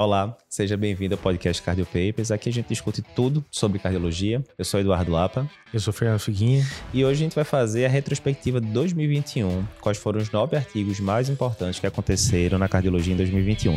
Olá, seja bem-vindo ao podcast Cardio Papers. Aqui a gente discute tudo sobre cardiologia. Eu sou Eduardo Lapa. Eu sou Fernando Figuinha. E hoje a gente vai fazer a retrospectiva de 2021. Quais foram os nove artigos mais importantes que aconteceram na cardiologia em 2021.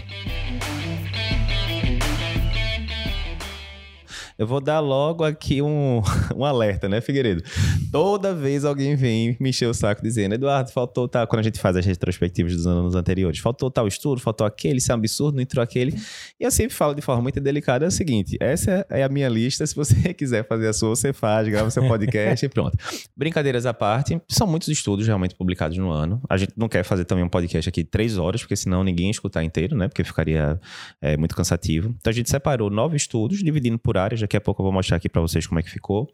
Eu vou dar logo aqui um, um alerta, né, Figueiredo? Toda vez alguém vem me encher o saco dizendo, Eduardo, faltou tal. Quando a gente faz as retrospectivas dos anos anteriores, faltou tal estudo, faltou aquele, isso é um absurdo, não entrou aquele. E eu sempre falo de forma muito delicada: é o seguinte, essa é a minha lista. Se você quiser fazer a sua, você faz, grava seu podcast e pronto. Brincadeiras à parte, são muitos estudos realmente publicados no ano. A gente não quer fazer também um podcast aqui de três horas, porque senão ninguém ia escutar inteiro, né? Porque ficaria é, muito cansativo. Então a gente separou nove estudos, dividindo por áreas. Daqui a pouco eu vou mostrar aqui para vocês como é que ficou.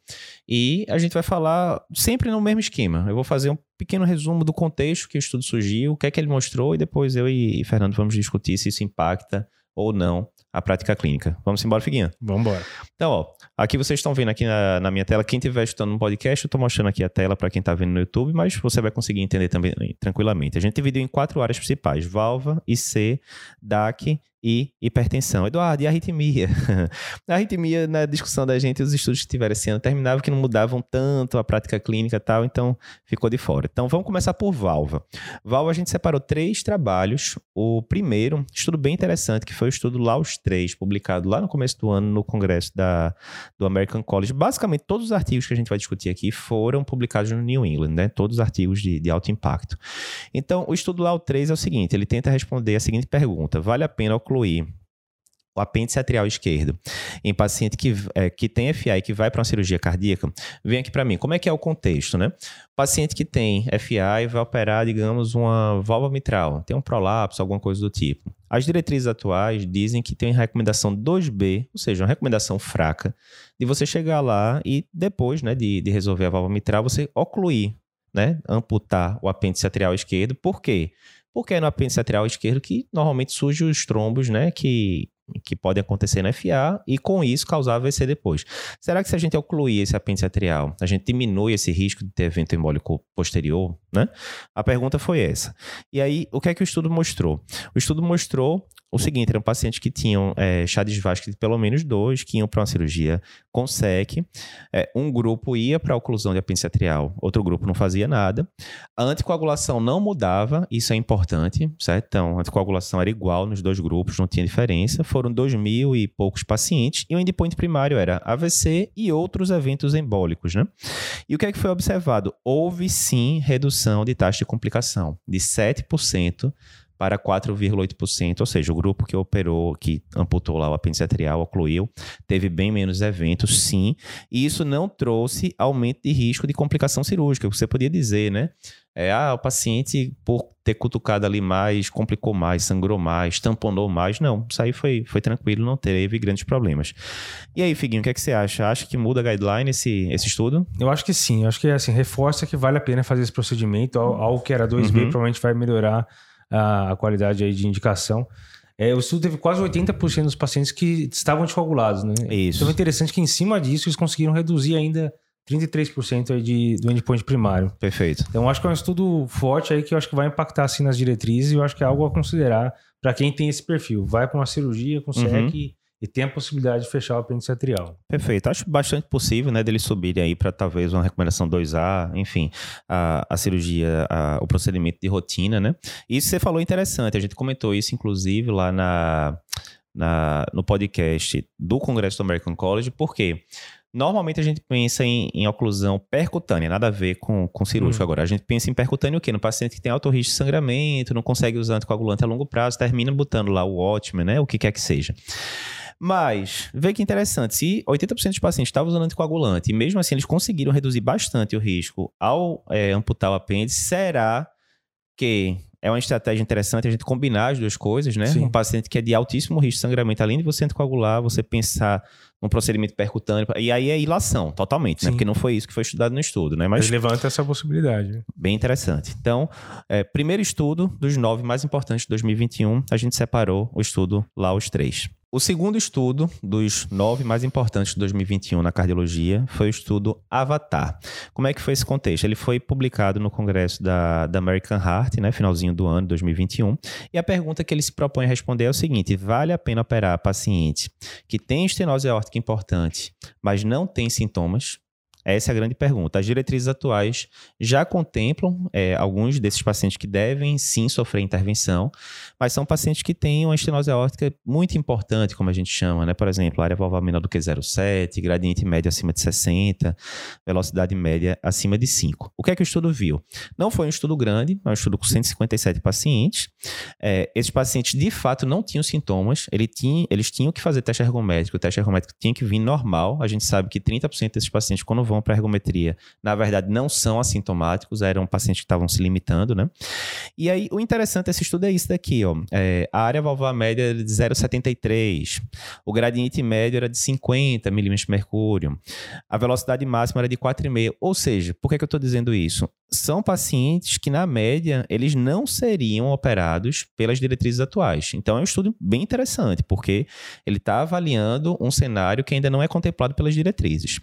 E a gente vai falar sempre no mesmo esquema. Eu vou fazer um pequeno resumo do contexto que o estudo surgiu, o que é que ele mostrou, e depois eu e Fernando vamos discutir se isso impacta ou não a prática clínica. Vamos embora, Figuinha? Vamos embora. Então, ó, aqui vocês estão vendo aqui na, na minha tela, quem estiver estudando no podcast, eu estou mostrando aqui a tela para quem está vendo no YouTube, mas você vai conseguir entender também tranquilamente. A gente dividiu em quatro áreas principais, valva, IC, DAC e hipertensão. Eduardo, e arritmia? a arritmia, na discussão da gente, os estudos que tiveram esse ano terminavam que não mudavam tanto a prática clínica e tal, então ficou de fora. Então vamos começar por valva. Valva a gente separou três trabalhos. O primeiro, estudo bem interessante, que foi o estudo LAUS 3, publicado lá no começo do ano no congresso da, do American College. Basicamente, todos os artigos que a gente vai discutir aqui foram publicados no New England, né? Todos os artigos de, de alto impacto. Então, o estudo LAU 3 é o seguinte, ele tenta responder a seguinte pergunta, vale a pena ocluir o apêndice atrial esquerdo em paciente que, é, que tem FA e que vai para uma cirurgia cardíaca, vem aqui para mim. Como é que é o contexto, né? Paciente que tem FA e vai operar, digamos, uma válvula mitral, tem um prolapso, alguma coisa do tipo. As diretrizes atuais dizem que tem recomendação 2B, ou seja, uma recomendação fraca, de você chegar lá e depois né, de, de resolver a válvula mitral, você ocluir, né, amputar o apêndice atrial esquerdo. Por quê? porque é no apêndice atrial esquerdo que normalmente surgem os trombos, né, que, que podem acontecer no FA e com isso causar AVC depois. Será que se a gente ocluir esse apêndice atrial, a gente diminui esse risco de ter evento embólico posterior, né? A pergunta foi essa. E aí, o que é que o estudo mostrou? O estudo mostrou o seguinte: eram pacientes que tinham é, Chades Vasque de pelo menos dois, que iam para uma cirurgia com SEC. É, um grupo ia para a oclusão de apêndice atrial, outro grupo não fazia nada. A anticoagulação não mudava, isso é importante, certo? Então, a anticoagulação era igual nos dois grupos, não tinha diferença. Foram dois mil e poucos pacientes, e o endpoint primário era AVC e outros eventos embólicos, né? E o que é que foi observado? Houve sim redução de taxa de complicação, de 7% para 4,8%, ou seja, o grupo que operou, que amputou lá o apêndice atrial, ocluiu, teve bem menos eventos, sim, e isso não trouxe aumento de risco de complicação cirúrgica, você podia dizer, né? É, ah, o paciente, por ter cutucado ali mais, complicou mais, sangrou mais, tamponou mais. Não, isso aí foi, foi tranquilo, não teve grandes problemas. E aí, Figuinho, o que, é que você acha? Acha que muda a guideline esse, esse estudo? Eu acho que sim. Eu acho que assim, reforça que vale a pena fazer esse procedimento. Algo que era 2B uhum. provavelmente vai melhorar a, a qualidade aí de indicação. É, o estudo teve quase 80% dos pacientes que estavam anticoagulados, né? Isso. Então é interessante que em cima disso eles conseguiram reduzir ainda 33% aí de, do endpoint primário. Perfeito. Então acho que é um estudo forte aí que eu acho que vai impactar assim nas diretrizes e eu acho que é algo a considerar para quem tem esse perfil. Vai para uma cirurgia com SEC uhum e tem a possibilidade de fechar o apêndice atrial. Perfeito. Acho bastante possível, né, dele subir aí para talvez uma recomendação 2A, enfim, a, a cirurgia, a, o procedimento de rotina, né? Isso você falou interessante, a gente comentou isso inclusive lá na, na no podcast do Congresso do American College, por quê? Normalmente a gente pensa em, em oclusão percutânea, nada a ver com, com cirúrgico hum. agora. A gente pensa em percutâneo o quê? No paciente que tem alto risco de sangramento, não consegue usar anticoagulante a longo prazo, termina botando lá o ótimo, né? O que quer que seja. Mas, vê que interessante, se 80% dos pacientes estavam usando anticoagulante e mesmo assim eles conseguiram reduzir bastante o risco ao é, amputar o apêndice, será que é uma estratégia interessante a gente combinar as duas coisas, né? Sim. Um paciente que é de altíssimo risco de sangramento, além de você anticoagular, você pensar num procedimento percutâneo, e aí é ilação, totalmente, né? Porque não foi isso que foi estudado no estudo, né? Mas levanta essa possibilidade. Bem interessante. Então, é, primeiro estudo dos nove mais importantes de 2021, a gente separou o estudo lá os três. O segundo estudo dos nove mais importantes de 2021 na cardiologia foi o estudo Avatar. Como é que foi esse contexto? Ele foi publicado no congresso da, da American Heart, né, finalzinho do ano, 2021, e a pergunta que ele se propõe a responder é o seguinte, vale a pena operar paciente que tem estenose aórtica importante, mas não tem sintomas? Essa é a grande pergunta. As diretrizes atuais já contemplam é, alguns desses pacientes que devem sim sofrer intervenção, mas são pacientes que têm uma estenose aórtica muito importante, como a gente chama, né? Por exemplo, área valvar menor do que 0,7, gradiente médio acima de 60, velocidade média acima de 5. O que é que o estudo viu? Não foi um estudo grande, é um estudo com 157 pacientes. É, esses pacientes, de fato, não tinham sintomas, ele tinha, eles tinham que fazer teste ergométrico, o teste ergométrico tinha que vir normal. A gente sabe que 30% desses pacientes, quando vão para ergometria, na verdade, não são assintomáticos, eram pacientes que estavam se limitando, né? E aí, o interessante desse estudo é isso daqui, ó. É, a área valvar média era de 0,73, o gradiente médio era de 50 milímetros de mercúrio, a velocidade máxima era de 4,5. Ou seja, por que, que eu estou dizendo isso? São pacientes que, na média, eles não seriam operados pelas diretrizes atuais. Então, é um estudo bem interessante, porque ele está avaliando um cenário que ainda não é contemplado pelas diretrizes.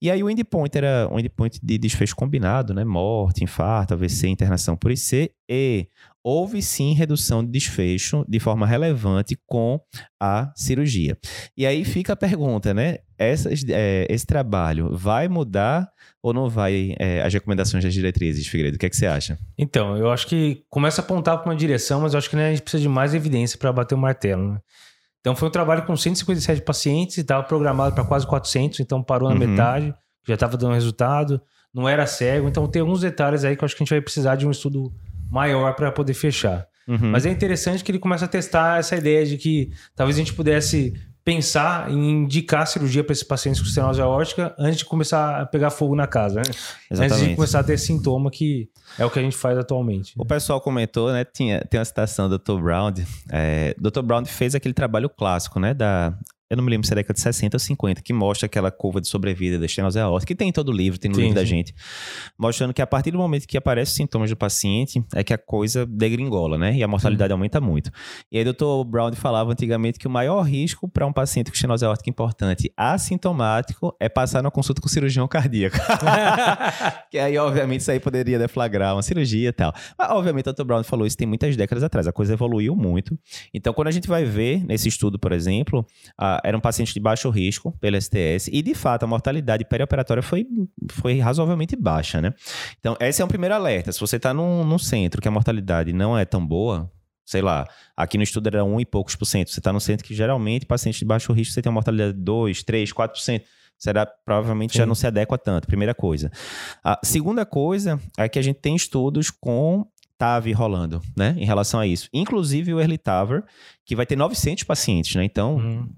E aí, o endpoint era um endpoint de desfecho combinado, né? Morte, infarto, AVC, internação por IC e houve sim redução de desfecho de forma relevante com a cirurgia. E aí fica a pergunta, né? Essas, é, esse trabalho vai mudar ou não vai é, as recomendações das diretrizes, Figueiredo? O que, é que você acha? Então, eu acho que começa a apontar para uma direção, mas eu acho que né, a gente precisa de mais evidência para bater o martelo. Né? Então, foi um trabalho com 157 pacientes, estava programado para quase 400, então parou na uhum. metade, já estava dando resultado, não era cego. Então, tem alguns detalhes aí que eu acho que a gente vai precisar de um estudo maior para poder fechar. Uhum. Mas é interessante que ele começa a testar essa ideia de que talvez a gente pudesse pensar em indicar cirurgia para esses pacientes com estenose aórtica antes de começar a pegar fogo na casa, né? Exatamente. Antes de começar a ter sintoma, que é o que a gente faz atualmente. O pessoal comentou, né? Tinha, tem uma citação do Dr. Brown. É, Dr. Brown fez aquele trabalho clássico, né? Da eu não me lembro se é década de 60 ou 50, que mostra aquela curva de sobrevida da estenose aórtica, que tem em todo o livro, tem no sim, livro sim. da gente, mostrando que a partir do momento que aparecem sintomas do paciente, é que a coisa degringola, né? E a mortalidade sim. aumenta muito. E aí o Dr. Brown falava antigamente que o maior risco para um paciente com estenose aórtica importante assintomático é passar na consulta com cirurgião cardíaco. que aí, obviamente, isso aí poderia deflagrar uma cirurgia e tal. Mas, obviamente, o Dr. Brown falou isso tem muitas décadas atrás, a coisa evoluiu muito. Então, quando a gente vai ver nesse estudo, por exemplo, a, era um paciente de baixo risco pelo STS e, de fato, a mortalidade perioperatória foi, foi razoavelmente baixa, né? Então, esse é um primeiro alerta. Se você está num, num centro que a mortalidade não é tão boa, sei lá, aqui no estudo era um e poucos por cento. Você está num centro que geralmente, paciente de baixo risco, você tem uma mortalidade de 2, 3, 4%. Será, provavelmente Sim. já não se adequa tanto, primeira coisa. A segunda coisa é que a gente tem estudos com TAV rolando, né, em relação a isso. Inclusive o Early Tower, que vai ter 900 pacientes, né? Então, uhum.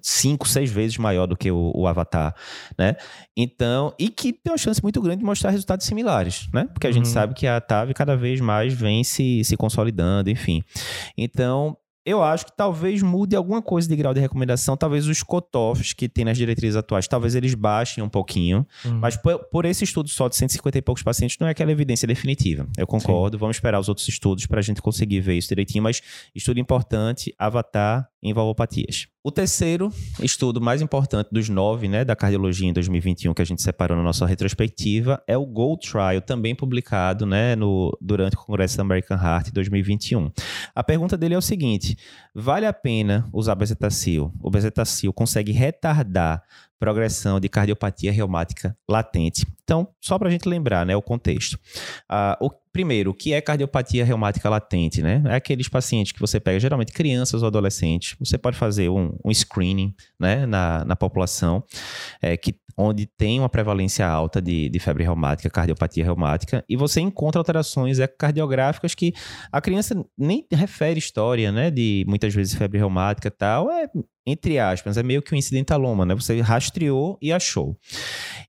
cinco, seis vezes maior do que o, o, Avatar, né? Então, e que tem uma chance muito grande de mostrar resultados similares, né? Porque a uhum. gente sabe que a TAV cada vez mais vem se, se consolidando, enfim. Então, eu acho que talvez mude alguma coisa de grau de recomendação, talvez os cutoffs que tem nas diretrizes atuais, talvez eles baixem um pouquinho, uhum. mas por, por, esse estudo só de 150 e poucos pacientes não é aquela evidência definitiva. Eu concordo, Sim. vamos esperar os outros estudos para a gente conseguir ver isso direitinho, mas estudo importante, Avatar em valvopatias. O terceiro estudo mais importante dos nove né, da cardiologia em 2021 que a gente separou na nossa retrospectiva é o GOLD Trial, também publicado né, no, durante o Congresso da American Heart 2021. A pergunta dele é o seguinte: vale a pena usar bezetacil? O bezetacil consegue retardar progressão de cardiopatia reumática latente. Então, só para a gente lembrar né, o contexto. Uh, o, primeiro, o que é cardiopatia reumática latente? Né? É aqueles pacientes que você pega, geralmente crianças ou adolescentes. Você pode fazer um, um screening né, na, na população é, que onde tem uma prevalência alta de, de, febre reumática, cardiopatia reumática, e você encontra alterações ecocardiográficas que a criança nem refere história, né, de muitas vezes febre reumática e tal, é entre aspas, é meio que um incidentaloma, né? Você rastreou e achou.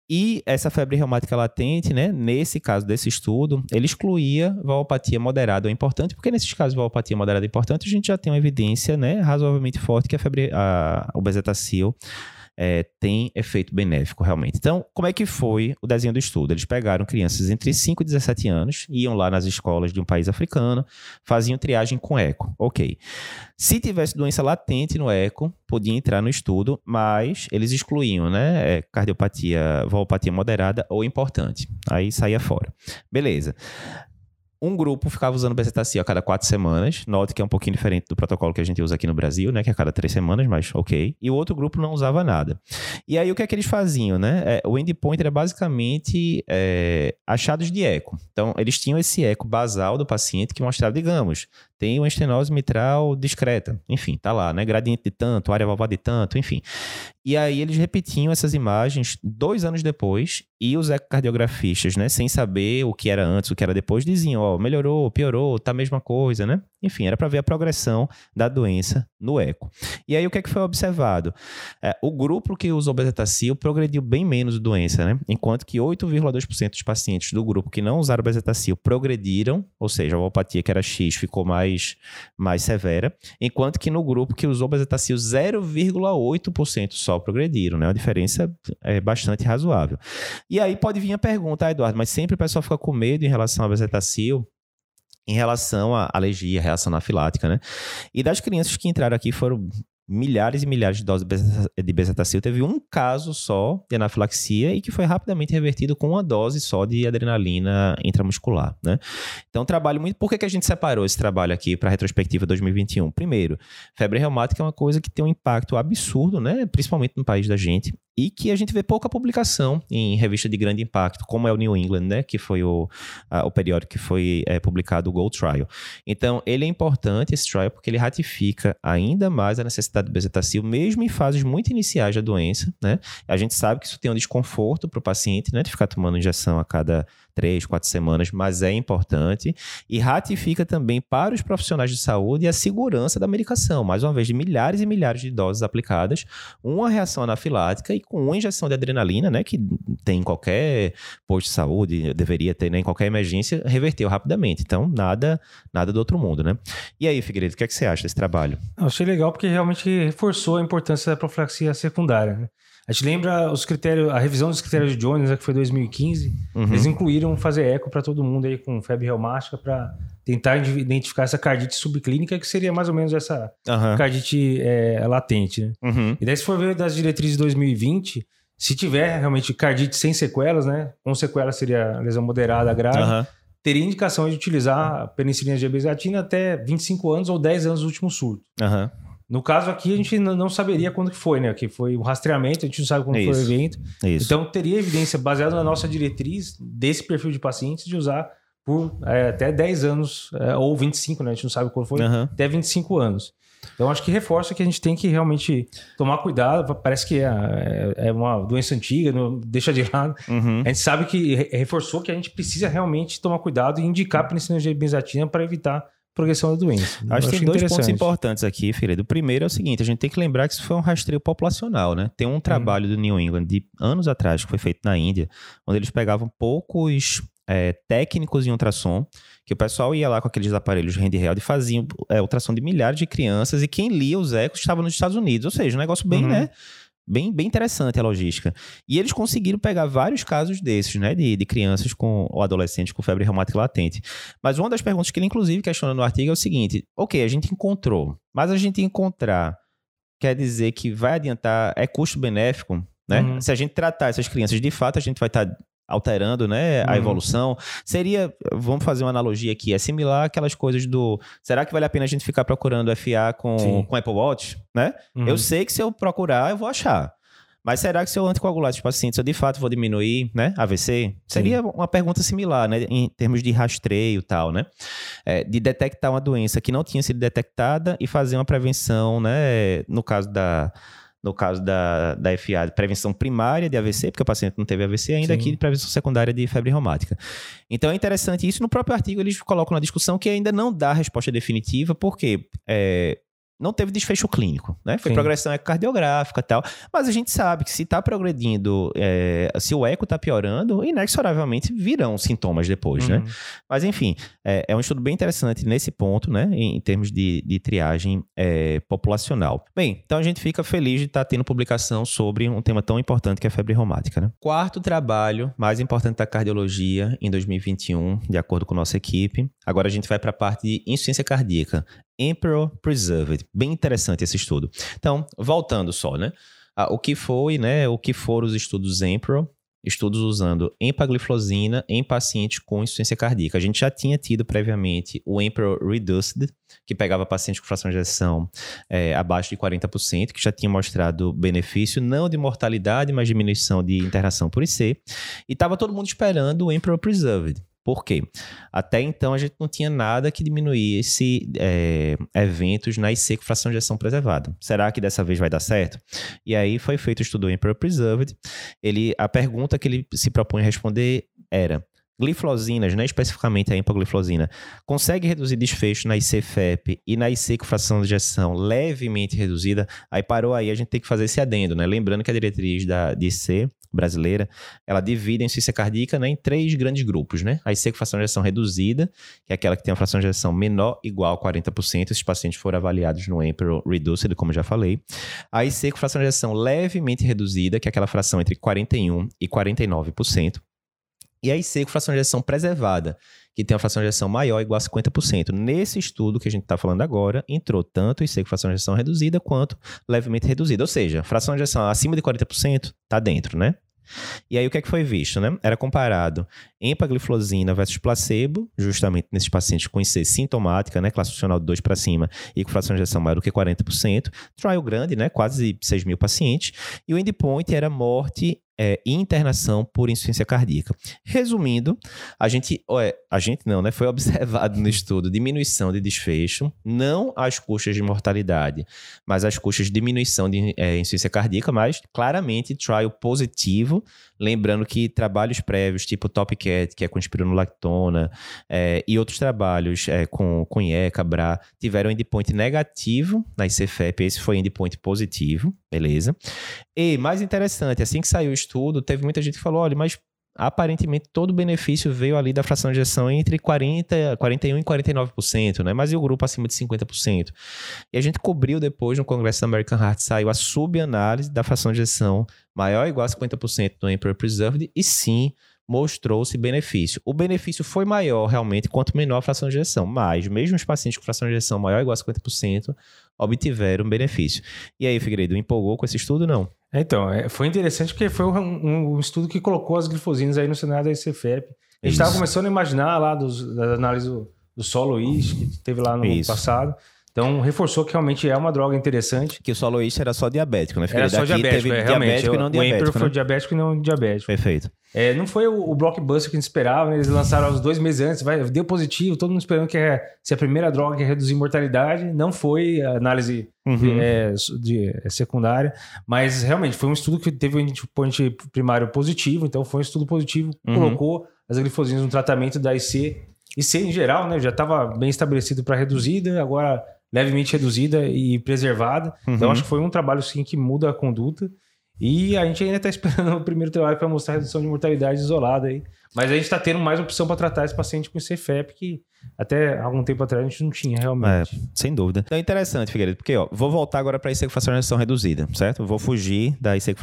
E essa febre reumática latente, né? Nesse caso desse estudo, ele excluía valvopatia moderada ou importante, porque nesses casos de valvopatia moderada e importante, a gente já tem uma evidência, né, razoavelmente forte que a febre, a, o bezetacil é, tem efeito benéfico realmente. Então, como é que foi o desenho do estudo? Eles pegaram crianças entre 5 e 17 anos, iam lá nas escolas de um país africano, faziam triagem com eco. Ok. Se tivesse doença latente no eco, podia entrar no estudo, mas eles excluíam, né? É, cardiopatia, valvopatia moderada ou importante. Aí saía fora. Beleza. Um grupo ficava usando bezetacil a cada quatro semanas. Note que é um pouquinho diferente do protocolo que a gente usa aqui no Brasil, né? Que é a cada três semanas, mas ok. E o outro grupo não usava nada. E aí o que é que eles faziam, né? É, o endpoint era basicamente é, achados de eco. Então, eles tinham esse eco basal do paciente que mostrava, digamos, tem uma estenose mitral discreta. Enfim, tá lá, né? Gradiente de tanto, área valvar de tanto, enfim. E aí eles repetiam essas imagens dois anos depois e os ecocardiografistas, né, sem saber o que era antes, o que era depois, diziam, ó, melhorou, piorou, tá a mesma coisa, né? Enfim, era para ver a progressão da doença no eco. E aí o que é que foi observado? É, o grupo que usou bezetacil progrediu bem menos doença, né? Enquanto que 8,2% dos pacientes do grupo que não usaram bezetacil progrediram, ou seja, a alopatia que era X ficou mais, mais severa, enquanto que no grupo que usou bezetacil 0,8% só progrediram, né? Uma diferença é bastante razoável. E aí pode vir a pergunta, ah, Eduardo, mas sempre o pessoal fica com medo em relação ao bezetacil em relação à alergia, reação anafilática, né? E das crianças que entraram aqui foram milhares e milhares de doses de bezetacil. Teve um caso só de anafilaxia e que foi rapidamente revertido com uma dose só de adrenalina intramuscular, né? Então, trabalho muito... Por que, que a gente separou esse trabalho aqui para a retrospectiva 2021? Primeiro, febre reumática é uma coisa que tem um impacto absurdo, né? Principalmente no país da gente e que a gente vê pouca publicação em revista de grande impacto, como é o New England, né, que foi o, a, o periódico que foi é, publicado, o Gold Trial. Então, ele é importante, esse trial, porque ele ratifica ainda mais a necessidade do bezetacil, mesmo em fases muito iniciais da doença, né? A gente sabe que isso tem um desconforto para o paciente, né, de ficar tomando injeção a cada três, quatro semanas, mas é importante. E ratifica também para os profissionais de saúde a segurança da medicação. Mais uma vez, de milhares e milhares de doses aplicadas, uma reação anafilática e com uma injeção de adrenalina, né, que tem em qualquer posto de saúde, deveria ter né, em qualquer emergência, reverteu rapidamente. Então, nada nada do outro mundo, né? E aí, Figueiredo, o que, é que você acha desse trabalho? Eu achei legal porque realmente reforçou a importância da profilaxia secundária. Né? A gente lembra os critérios, a revisão dos critérios de Jones, né, que foi 2015, uhum. eles incluíram fazer eco para todo mundo aí com febre reumática para tentar identificar essa cardite subclínica, que seria mais ou menos essa uhum. cardite é, latente. Né? Uhum. E daí, se for ver das diretrizes de 2020, se tiver realmente cardite sem sequelas, né? Com sequelas seria lesão moderada grave, teria indicação de utilizar penicilina de até 25 anos ou 10 anos do último surto. Uhum. No caso aqui, a gente não saberia quando que foi, né? Que foi o rastreamento, a gente não sabe quando Isso. foi o evento. Isso. Então, teria evidência baseada na nossa diretriz desse perfil de pacientes de usar por é, até 10 anos, é, ou 25, né? A gente não sabe quando foi, uhum. até 25 anos. Então, acho que reforça que a gente tem que realmente tomar cuidado. Parece que é, é, é uma doença antiga, não deixa de lado. Uhum. A gente sabe que reforçou que a gente precisa realmente tomar cuidado e indicar penicilina de benzatina para evitar progressão da doença. Acho que tem dois pontos importantes aqui, Figueiredo. O primeiro é o seguinte, a gente tem que lembrar que isso foi um rastreio populacional, né? Tem um trabalho hum. do New England de anos atrás, que foi feito na Índia, onde eles pegavam poucos é, técnicos em ultrassom, que o pessoal ia lá com aqueles aparelhos handheld e faziam é, ultrassom de milhares de crianças, e quem lia os ecos estava nos Estados Unidos. Ou seja, um negócio bem, uhum. né? Bem, bem interessante a logística. E eles conseguiram pegar vários casos desses, né? De, de crianças com, ou adolescentes com febre reumática latente. Mas uma das perguntas que ele, inclusive, questiona no artigo é o seguinte: ok, a gente encontrou, mas a gente encontrar quer dizer que vai adiantar, é custo-benéfico, né? Uhum. Se a gente tratar essas crianças de fato, a gente vai estar tá alterando né, a uhum. evolução. Seria, vamos fazer uma analogia aqui, é similar aquelas coisas do. Será que vale a pena a gente ficar procurando FA com, com Apple Watch? Né? Uhum. Eu sei que se eu procurar, eu vou achar. Mas será que se eu anticoagular esses pacientes, eu de fato vou diminuir, né? AVC? Seria Sim. uma pergunta similar, né? Em termos de rastreio e tal, né? É, de detectar uma doença que não tinha sido detectada e fazer uma prevenção, né? No caso da, no caso da, da FA, de prevenção primária de AVC, porque o paciente não teve AVC, ainda Sim. aqui de prevenção secundária de febre reumática. Então é interessante isso. No próprio artigo, eles colocam na discussão que ainda não dá resposta definitiva, porque é, não teve desfecho clínico, né? Foi Sim. progressão ecocardiográfica e tal. Mas a gente sabe que se está progredindo, é, se o eco está piorando, inexoravelmente virão sintomas depois, né? uhum. né? Mas enfim, é, é, um estudo bem interessante nesse ponto, né? Em, em termos de, de triagem é, populacional. Bem, então a gente fica feliz de estar tá tendo publicação sobre um tema tão importante que é a febre reumática, né? Quarto trabalho mais importante da cardiologia em 2021, de acordo com nossa equipe. Agora a gente vai para a parte de insuficiência cardíaca. Emperor Preserved. Bem interessante esse estudo. Então, voltando só, né? Ah, o que foi, né? O que foram os estudos Emperor? Estudos usando empagliflozina em pacientes com insuficiência cardíaca. A gente já tinha tido previamente o Emperor Reduced, que pegava pacientes com fração de ejeção é, abaixo de 40%, que já tinha mostrado benefício não de mortalidade, mas diminuição de internação por IC. E estava todo mundo esperando o Emperor Preserved. Por quê? Até então a gente não tinha nada que diminuísse é, eventos na IC com fração de ação preservada. Será que dessa vez vai dar certo? E aí foi feito o estudo Emperor Preserved. Ele, a pergunta que ele se propunha responder era: gliflosinas, né, especificamente a empagliflosina, consegue reduzir desfecho na IC-FEP e na IC com fração de ejeção levemente reduzida? Aí parou aí, a gente tem que fazer esse adendo, né? Lembrando que a diretriz da IC brasileira, ela divide a insuficiência cardíaca né, em três grandes grupos, né? A IC com fração de ejeção reduzida, que é aquela que tem uma fração de ejeção menor igual a 40%, esses pacientes foram avaliados no Emperor Reduced, como já falei. A IC com fração de ejeção levemente reduzida, que é aquela fração entre 41% e 49%. E a IC com fração de ejeção preservada, que tem uma fração de ejeção maior igual a 50%. Nesse estudo que a gente está falando agora, entrou tanto IC com fração de ejeção reduzida quanto levemente reduzida. Ou seja, fração de ejeção acima de 40% está dentro, né? E aí o que é que foi visto, né? Era comparado empagliflozina versus placebo, justamente nesses pacientes com IC sintomática, né? Classe funcional de 2 para cima e com fração de ejeção maior do que 40%. Trial grande, né? Quase 6 mil pacientes. E o endpoint era morte é, internação por insuficiência cardíaca. Resumindo, a gente, é, a gente não, né? Foi observado no estudo diminuição de desfecho, não as custas de mortalidade, mas as custas de diminuição de é, insuficiência cardíaca, mas claramente trial positivo. Lembrando que trabalhos prévios, tipo Topcat, que é com espironolactona, é, e outros trabalhos é, com, com IECA, BRA, tiveram endpoint negativo na ICFEP, esse foi endpoint positivo, beleza? E, mais interessante, assim que saiu o estudo, teve muita gente que falou: olha, mas aparentemente todo o benefício veio ali da fração de ejeção entre 40, 41 e 49%, né? Mas e o grupo acima de 50%? E a gente cobriu depois no Congresso da American Heart, saiu a subanálise da fração de ejeção maior ou igual a 50% no Emperor Preserved e sim mostrou-se benefício. O benefício foi maior realmente quanto menor a fração de ejeção, mas mesmo os pacientes com fração de ejeção maior ou igual a 50% obtiveram benefício. E aí, Figueiredo, empolgou com esse estudo não? Então, é, foi interessante porque foi um, um, estudo que colocou as glifosinas aí no cenário da ICFEP. A gente estava começando a imaginar lá dos, das análises do, do solo IS que teve lá no Isso. passado. Então, reforçou que realmente é uma droga interessante. Que o soloísta era só diabético, né? Era só diabético, teve é, realmente. Diabético e não diabético, o Emperor né? foi diabético e não diabético. Perfeito. É, não foi o, o, blockbuster que a gente esperava, né? eles lançaram uns dois meses antes, vai, deu positivo, todo mundo esperando que é, se a primeira droga que reduzir mortalidade, não foi a análise uhum. de, é, de, é, secundária, mas realmente foi um estudo que teve um endpoint primário positivo, então foi um estudo positivo, uhum. colocou as glifosinas no tratamento da IC, IC em geral, né? Já estava bem estabelecido para reduzida, agora levemente reduzida e preservada. Então, uhum. Então, acho que foi um trabalho sim que muda a conduta. E a gente ainda está esperando o primeiro trabalho para mostrar a redução de mortalidade isolada aí. Mas a gente está tendo mais opção para tratar esse paciente com CFEP que até algum tempo atrás a gente não tinha realmente. É, sem dúvida. Então é interessante, Figueiredo, porque ó, vou voltar agora para a IC reduzida, certo? Vou fugir da IC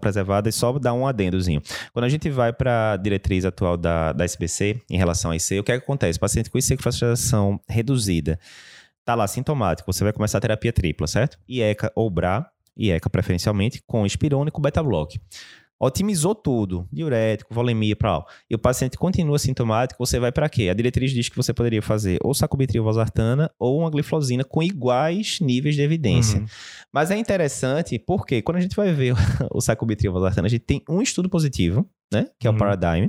preservada e só dar um adendozinho. Quando a gente vai para a diretriz atual da, da SBC em relação à IC, o que, é que acontece? O paciente com IC reduzida tá lá sintomático, você vai começar a terapia tripla, certo? IECA ou BRA, IECA preferencialmente, com espirona e com beta-block. Otimizou tudo, diurético, volemia, para e o paciente continua sintomático, você vai para quê? A diretriz diz que você poderia fazer ou sacubitril valsartana ou uma gliflozina com iguais níveis de evidência. Uhum. Mas é interessante porque quando a gente vai ver o sacubitril valsartana, a gente tem um estudo positivo né? Que é o uhum. Paradigm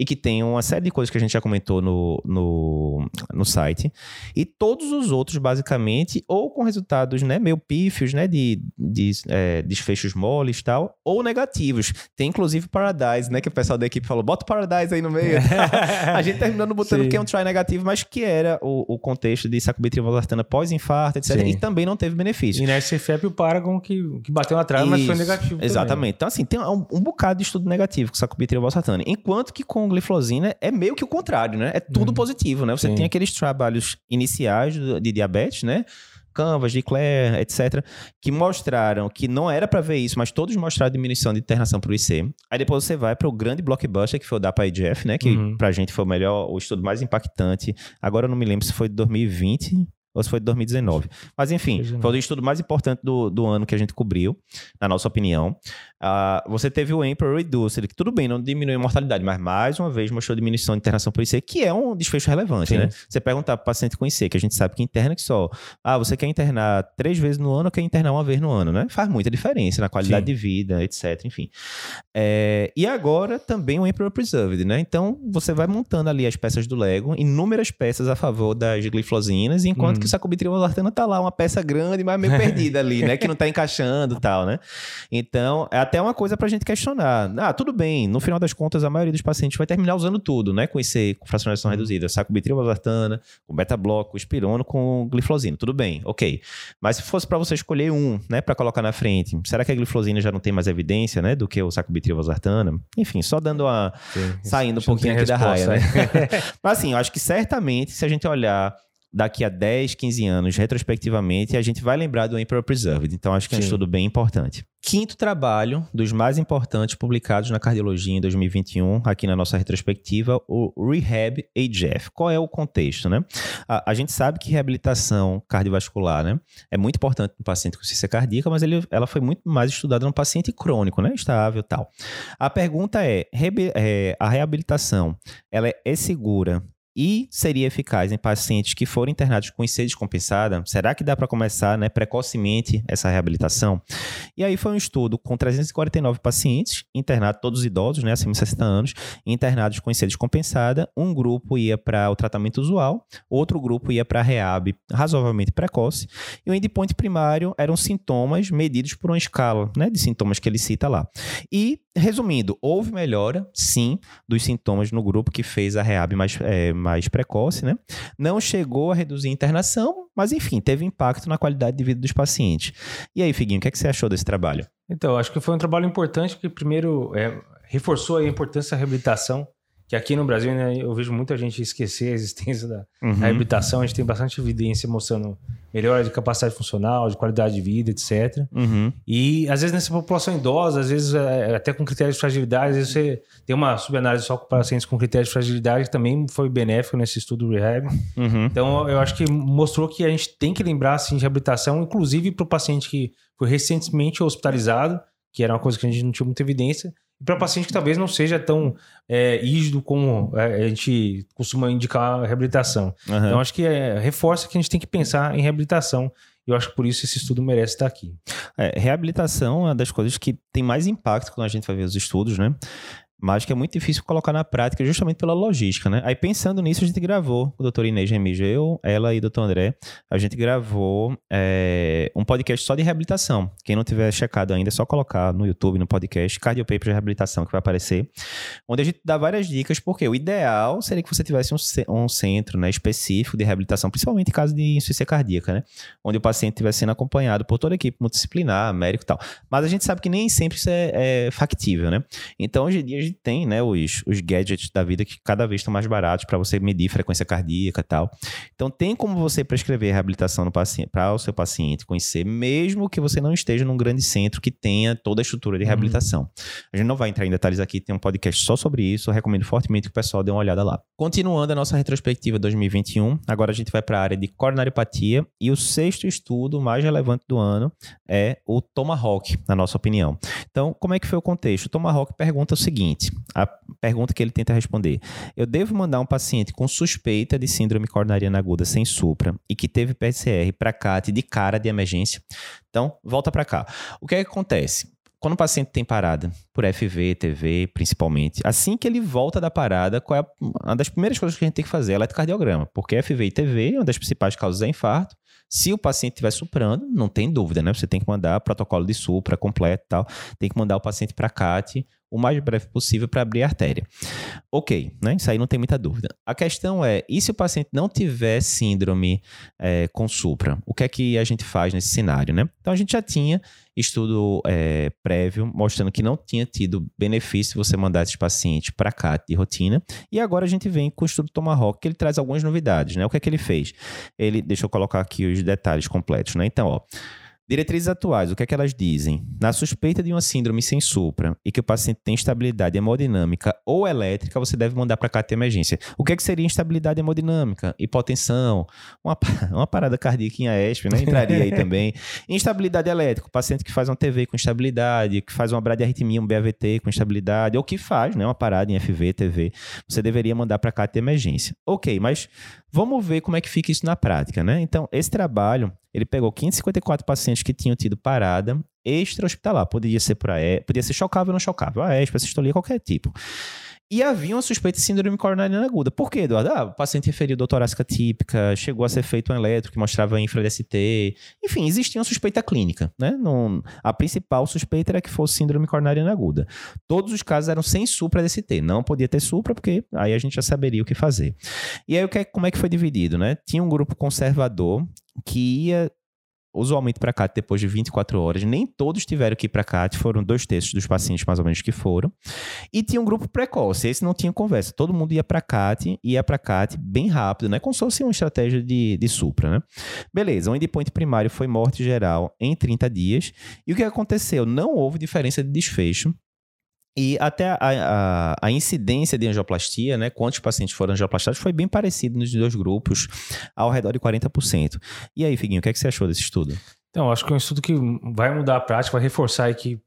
e que tem uma série de coisas que a gente já comentou no, no, no site. E todos os outros, basicamente, ou com resultados né, meio pífios, né? De, de é, desfechos moles e tal, ou negativos. Tem inclusive Paradise, né? Que o pessoal da equipe falou, bota Paradise aí no meio. a gente terminando botando Sim. que é um try negativo, mas que era o, o contexto de sacubitril valsartana pós-infarto, etc. Sim. E também não teve benefício. E na SCFEP o Paragon que, que bateu atrás, mas foi negativo Exatamente. Também. Então, assim, tem um, um bocado de estudo negativo com sacubitril valsartana. Enquanto que com gliflozina é meio que o contrário, né? É tudo uhum. positivo, né? Você Sim. tem aqueles trabalhos iniciais de diabetes, né? Canvas, de Claire, etc., que mostraram que não era para ver isso, mas todos mostraram diminuição de internação para o IC. Aí depois você vai para o grande blockbuster, que foi o da IGF, né? Que uhum. para a gente foi o melhor, o estudo mais impactante. Agora eu não me lembro se foi de 2020 ou se foi de 2019. Mas enfim, foi o estudo mais importante do, do ano que a gente cobriu, na nossa opinião. Uh, você teve o Emperor Reduced, que tudo bem, não diminuiu a mortalidade, mas mais uma vez mostrou diminuição de internação por IC, que é um desfecho relevante, Sim. né? Você perguntar para o paciente com IC, que a gente sabe que interna que só, ah, você quer internar três vezes no ano ou quer internar uma vez no ano, né? Faz muita diferença na qualidade Sim. de vida, etc, enfim. É, e agora também o Emperor Preserved, né? Então, você vai montando ali as peças do Lego, inúmeras peças a favor das glifosinas, enquanto que o sacubitril tá lá, uma peça grande, mas meio perdida ali, né? Que não tá encaixando e tal, né? Então, é até uma coisa pra gente questionar. Ah, tudo bem, no final das contas, a maioria dos pacientes vai terminar usando tudo, né? Com esse, com fracionação reduzida, sacubitril valsartana, com beta-bloco, espirono, com glifosina, tudo bem, ok. Mas se fosse para você escolher um, né, para colocar na frente, será que a glifosina já não tem mais evidência, né, do que o sacubitril valsartana? Enfim, só dando uma... Sim, saindo um pouquinho aqui resposta, da raia, né? Mas assim, eu acho que certamente, se a gente olhar daqui a 10, 15 anos, retrospectivamente, a gente vai lembrar do Emperor Preserved. Então, acho que é um estudo bem importante. Quinto trabalho, dos mais importantes publicados na cardiologia em 2021, aqui na nossa retrospectiva, o Rehab AGF. Qual é o contexto, né? A, a gente sabe que reabilitação cardiovascular, né, é muito importante no paciente com ciência cardíaca, mas ele, ela foi muito mais estudada no paciente crônico, né, estável tal. A pergunta é, é a reabilitação, ela é segura e seria eficaz em pacientes que foram internados com IC descompensada? Será que dá para começar né, precocemente essa reabilitação? E aí foi um estudo com 349 pacientes, internados, todos idosos, né, acima de 60 anos, internados com IC descompensada. Um grupo ia para o tratamento usual, outro grupo ia para a reab razoavelmente precoce. E o endpoint primário eram sintomas medidos por uma escala né, de sintomas que ele cita lá. E, resumindo, houve melhora, sim, dos sintomas no grupo que fez a reab mais é, mais precoce, né? Não chegou a reduzir a internação, mas enfim, teve impacto na qualidade de vida dos pacientes. E aí, Figuinho, o que, é que você achou desse trabalho? Então, acho que foi um trabalho importante que primeiro é, reforçou a importância da reabilitação que aqui no Brasil né, eu vejo muita gente esquecer a existência da uhum. reabilitação. A gente tem bastante evidência mostrando melhora de capacidade funcional, de qualidade de vida, etc. Uhum. E às vezes nessa população idosa, às vezes é, até com critérios de fragilidade, às vezes você tem uma subanálise só com pacientes com critérios de fragilidade que também foi benéfico nesse estudo do rehab. Uhum. Então eu acho que mostrou que a gente tem que lembrar assim, de reabilitação, inclusive para o paciente que foi recentemente hospitalizado, que era uma coisa que a gente não tinha muita evidência, e para paciente que talvez não seja tão é, rígido como é, a gente costuma indicar a reabilitação. Uhum. Então, acho que é, reforça que a gente tem que pensar em reabilitação. E eu acho que por isso esse estudo merece estar aqui. É, reabilitação é uma das coisas que tem mais impacto quando a gente vai ver os estudos, né? Mas que é muito difícil colocar na prática justamente pela logística, né? Aí pensando nisso, a gente gravou o doutor Inês Remígio, eu, ela e o doutor André, a gente gravou é, um podcast só de reabilitação. Quem não tiver checado ainda, é só colocar no YouTube, no podcast, Cardio Papers de Reabilitação, que vai aparecer, onde a gente dá várias dicas, porque o ideal seria que você tivesse um, um centro né, específico de reabilitação, principalmente em caso de insuficiência cardíaca, né? Onde o paciente estivesse sendo acompanhado por toda a equipe multidisciplinar, médico e tal. Mas a gente sabe que nem sempre isso é, é factível, né? Então, hoje em dia, tem, né, os, os gadgets da vida que cada vez estão mais baratos para você medir frequência cardíaca e tal. Então, tem como você prescrever reabilitação para o seu paciente conhecer, mesmo que você não esteja num grande centro que tenha toda a estrutura de uhum. reabilitação. Uhum. A gente não vai entrar em detalhes aqui, tem um podcast só sobre isso, eu recomendo fortemente que o pessoal dê uma olhada lá. Continuando a nossa retrospectiva 2021, agora a gente vai para a área de coronariopatia e o sexto estudo mais relevante do ano é o Tomahawk, na nossa opinião. Então, como é que foi o contexto? O Tomahawk pergunta o seguinte: seguinte: a pergunta que ele tenta responder. Eu devo mandar um paciente com suspeita de síndrome coronariana aguda sem supra e que teve PCR para CAT de cara de emergência? Então, volta para cá. O que, é que acontece? quando o paciente tem parada, por FV, TV, principalmente, assim que ele volta da parada, qual é a, uma das primeiras coisas que a gente tem que fazer? É eletrocardiograma, porque FV e TV é uma das principais causas é infarto. Se o paciente estiver suprando, não tem dúvida, né? Você tem que mandar protocolo de supra completo e tal. Tem que mandar o paciente para CAT o mais breve possível para abrir a artéria. Ok, né? Isso aí não tem muita dúvida. A questão é, e se o paciente não tiver síndrome é, com supra? O que é que a gente faz nesse cenário, né? Então a gente já tinha estudo é, prévio mostrando que não tinha tido benefício você mandar esses pacientes para CAT de rotina. E agora a gente vem com o estudo Tomahawk, que ele traz algumas novidades, né? O que é que ele fez? Ele, deixa eu colocar aqui os detalhes completos, né? Então, ó, Diretrizes atuais, o que é que elas dizem? Na suspeita de uma síndrome sem supra e que o paciente tem instabilidade hemodinâmica ou elétrica, você deve mandar para CAT de emergência. O que é que seria instabilidade hemodinâmica? Hipotensão, uma, uma parada cardíaca em AESP, né? Entraria aí também. Instabilidade elétrica, o paciente que faz uma TV com instabilidade, que faz uma bradiarritmia, um BAVT com instabilidade, ou que faz, né? Uma parada em FV, TV, você deveria mandar para CAT de emergência. Ok, mas Vamos ver como é que fica isso na prática, né? Então, esse trabalho, ele pegou 554 pacientes que tinham tido parada extra-hospitalar. Podia ser por AE, podia ser chocável ou não chocável, AESP, sistolia, qualquer tipo. E havia uma suspeita de síndrome coronariana aguda. Por quê, Eduardo? Ah, o paciente referiu dor torácica típica, chegou a ser feito um eletro que mostrava infra-DST. Enfim, existia uma suspeita clínica, né? A principal suspeita era que fosse síndrome coronariana aguda. Todos os casos eram sem supra-DST. Não podia ter supra, porque aí a gente já saberia o que fazer. E aí, como é que foi dividido, né? Tinha um grupo conservador que ia usualmente para CAT depois de 24 horas. Nem todos tiveram que ir para CAT, foram dois terços dos pacientes mais ou menos que foram. E tinha um grupo precoce, esse não tinha conversa. Todo mundo ia para CAT, ia para CAT bem rápido, né? Como se fosse uma estratégia de, de supra, né? Beleza, o endpoint primário foi morte geral em 30 dias. E o que aconteceu? Não houve diferença de desfecho e até a, a, a, incidência de angioplastia, né, quantos pacientes foram angioplastados, foi bem parecido nos dois grupos, ao redor de 40%. E aí, Figuinho, o que, é que você achou desse estudo? Então, acho que é um estudo que vai mudar a prática, vai reforçar que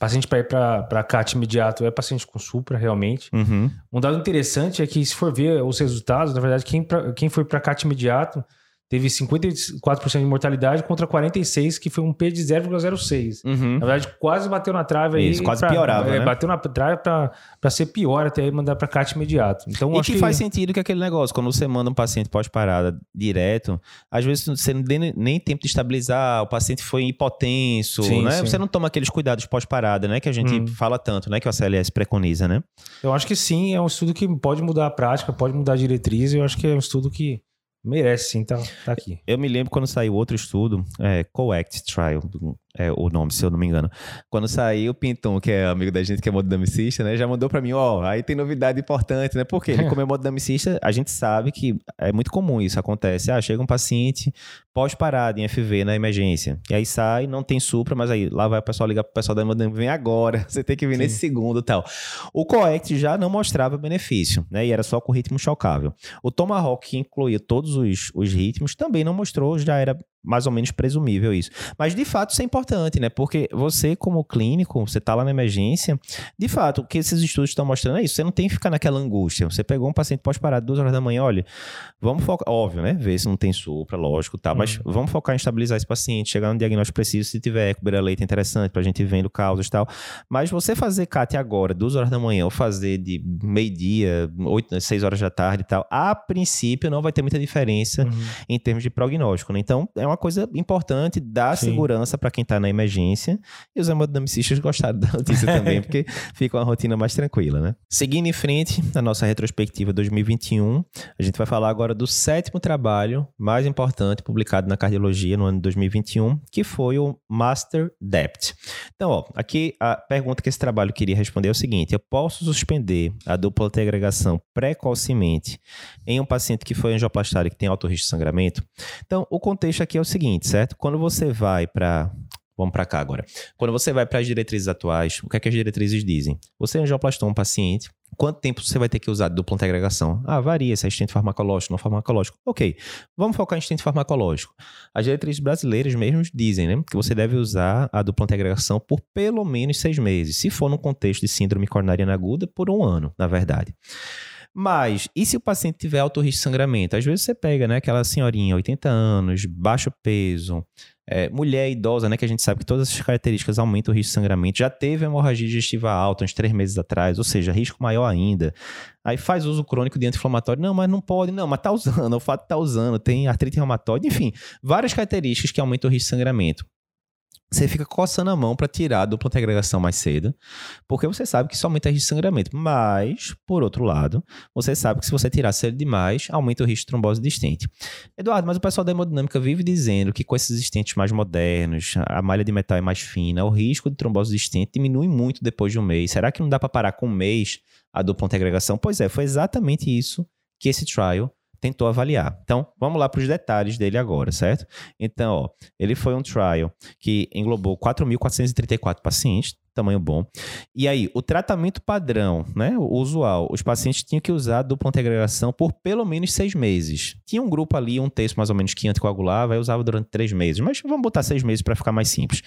paciente para ir para CAT imediato é paciente com supra, realmente. Uhum. Um dado interessante é que, se for ver os resultados, na verdade, quem, pra, quem foi para CAT imediato teve 54% de mortalidade contra 46%, que foi um P de 0,06. Uhum. Na verdade, quase bateu na trave Isso, aí. quase pra, piorava, é, né? Bateu na trave para ser pior, até mandar para CAT imediato. Então, e que, que, faz sentido que aquele negócio, quando você manda um paciente pós-parada direto, às vezes você não tem nem tempo de estabilizar, o paciente foi hipotenso, sim, né? Sim. Você não toma aqueles cuidados pós-parada, né? Que a gente hum. fala tanto, né? Que o CLS preconiza, né? Eu acho que sim, é um estudo que pode mudar a prática, pode mudar a diretriz, eu acho que é um estudo que Merece sim, tá, tá aqui. Eu me lembro quando saiu outro estudo, é, COACT Trial, é o nome, se eu não me engano. Quando saiu, o Pinton, que é amigo da gente, que é mododamicista, né, já mandou para mim, ó, oh, aí tem novidade importante, né? Porque ele, como é mododamicista, a gente sabe que é muito comum isso, acontece. Ah, chega um paciente pós-parada em FV na emergência, e aí sai, não tem supra, mas aí lá vai o pessoal ligar pro pessoal da hemodinâmica, vem agora, você tem que vir Sim. nesse segundo tal. O COECT já não mostrava benefício, né, e era só com ritmo chocável. O Tomahawk, que incluía todos os, os ritmos, também não mostrou, já era mais ou menos presumível isso. Mas de fato isso é importante, né? Porque você, como clínico, você tá lá na emergência, de fato, o que esses estudos estão mostrando é isso. Você não tem que ficar naquela angústia. Você pegou um paciente pós-parado duas horas da manhã, olha, vamos focar, óbvio, né? Ver se não tem supra, lógico, tá? Mas uhum. vamos focar em estabilizar esse paciente, chegar no diagnóstico preciso, se tiver eco, leite interessante, pra gente vendo causas e tal. Mas você fazer CAT agora, duas horas da manhã, ou fazer de meio-dia, oito, seis horas da tarde e tal, a princípio não vai ter muita diferença uhum. em termos de prognóstico, né? Então, é uma uma coisa importante, dar Sim. segurança para quem está na emergência. E os hemodinamicistas gostaram da notícia também, porque fica uma rotina mais tranquila, né? Seguindo em frente, na nossa retrospectiva 2021, a gente vai falar agora do sétimo trabalho mais importante publicado na cardiologia no ano de 2021, que foi o Master Debt. Então, ó, aqui a pergunta que esse trabalho queria responder é o seguinte: eu posso suspender a dupla agregação precocemente em um paciente que foi angioplastado e que tem alto risco de sangramento? Então, o contexto aqui é o seguinte, certo? Quando você vai para Vamos para cá agora. Quando você vai para as diretrizes atuais, o que é que as diretrizes dizem? Você angioplastou um paciente, quanto tempo você vai ter que usar dupla agregação? Ah, varia se é assistente farmacológico, não farmacológico. Ok, vamos focar em assistente farmacológico. As diretrizes brasileiras mesmo dizem né, que você deve usar a dupla agregação por pelo menos seis meses, se for no contexto de síndrome coronariana aguda, por um ano, na verdade. Mas, e se o paciente tiver alto risco de sangramento? Às vezes você pega, né, aquela senhorinha, 80 anos, baixo peso, é, mulher idosa, né, que a gente sabe que todas essas características aumentam o risco de sangramento, já teve hemorragia digestiva alta uns três meses atrás, ou seja, risco maior ainda. Aí faz uso crônico de anti-inflamatório, não, mas não pode, não, mas tá usando, o fato tá usando, tem artrite reumatoide, enfim, várias características que aumentam o risco de sangramento você fica coçando a mão para tirar a dupla agregação mais cedo, porque você sabe que isso aumenta o risco de sangramento. Mas, por outro lado, você sabe que se você tirar cedo demais, aumenta o risco de trombose de estente. Eduardo, mas o pessoal da hemodinâmica vive dizendo que com esses estentes mais modernos, a malha de metal é mais fina, o risco de trombose de estente diminui muito depois de um mês. Será que não dá para parar com um mês a dupla agregação? Pois é, foi exatamente isso que esse trial tentou avaliar. Então, vamos lá para os detalhes dele agora, certo? Então, ó, ele foi um trial que englobou 4.434 pacientes, tamanho bom. E aí, o tratamento padrão, né, o usual, os pacientes tinham que usar dupla antiagregação por pelo menos seis meses. Tinha um grupo ali, um terço mais ou menos que anticoagulava, aí usava durante três meses, mas vamos botar seis meses para ficar mais simples.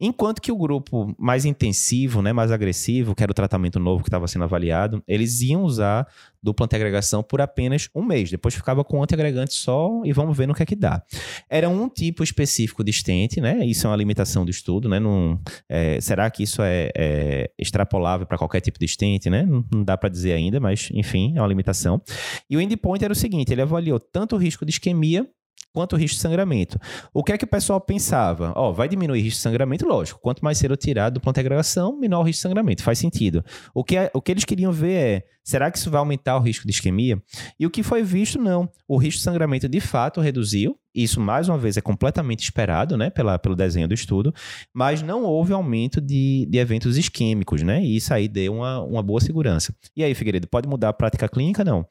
Enquanto que o grupo mais intensivo, né, mais agressivo, que era o tratamento novo que estava sendo avaliado, eles iam usar dupla antiagregação por apenas um mês. Depois ficava com antiagregante só e vamos ver no que é que dá. Era um tipo específico de estente, né? Isso é uma limitação do estudo, né? Num, é, será que isso é, é extrapolável para qualquer tipo de estente, né? Não, não dá para dizer ainda, mas enfim, é uma limitação. E o endpoint era o seguinte: ele avaliou tanto o risco de isquemia quanto o risco de sangramento. O que é que o pessoal pensava? Ó, oh, vai diminuir o risco de sangramento? Lógico. Quanto mais cedo eu tirar do ponto de agregação, menor o risco de sangramento. Faz sentido. O que, é, o que eles queriam ver é, será que isso vai aumentar o risco de isquemia? E o que foi visto, não. O risco de sangramento, de fato, reduziu. Isso, mais uma vez, é completamente esperado, né, pela, pelo desenho do estudo, mas não houve aumento de, de eventos isquêmicos, né, e isso aí deu uma, uma boa segurança. E aí, Figueiredo, pode mudar a prática clínica? Não.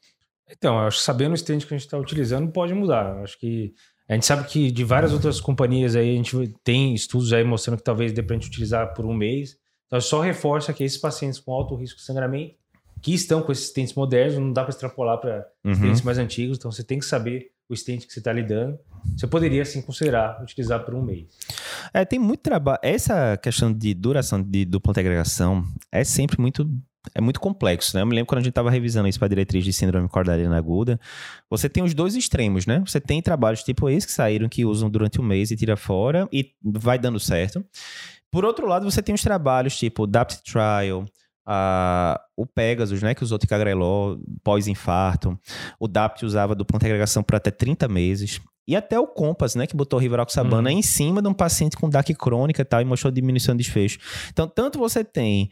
Então, eu acho que sabendo o stand que a gente está utilizando, pode mudar. Eu acho que a gente sabe que de várias outras companhias aí, a gente tem estudos aí mostrando que talvez dê para a gente utilizar por um mês. Então, só reforça que esses pacientes com alto risco de sangramento, que estão com esses stents modernos, não dá para extrapolar para uhum. stents mais antigos. Então, você tem que saber o stent que você está lidando. Você poderia, assim, considerar utilizar por um mês. É, tem muito trabalho. Essa questão de duração de dupla agregação é sempre muito é muito complexo, né? Eu me lembro quando a gente estava revisando isso para a diretriz de síndrome cordariana aguda, você tem os dois extremos, né? Você tem trabalhos tipo esse que saíram que usam durante um mês e tira fora e vai dando certo. Por outro lado, você tem os trabalhos tipo DAPT Trial, a, o Pegasus, né, que usou ticagrelol pós-infarto. O DAPT usava dupla agregação por até 30 meses. E até o Compass, né, que botou rivaroxabana uhum. em cima de um paciente com DAC crônica e tal, e mostrou diminuição de desfecho. Então, tanto você tem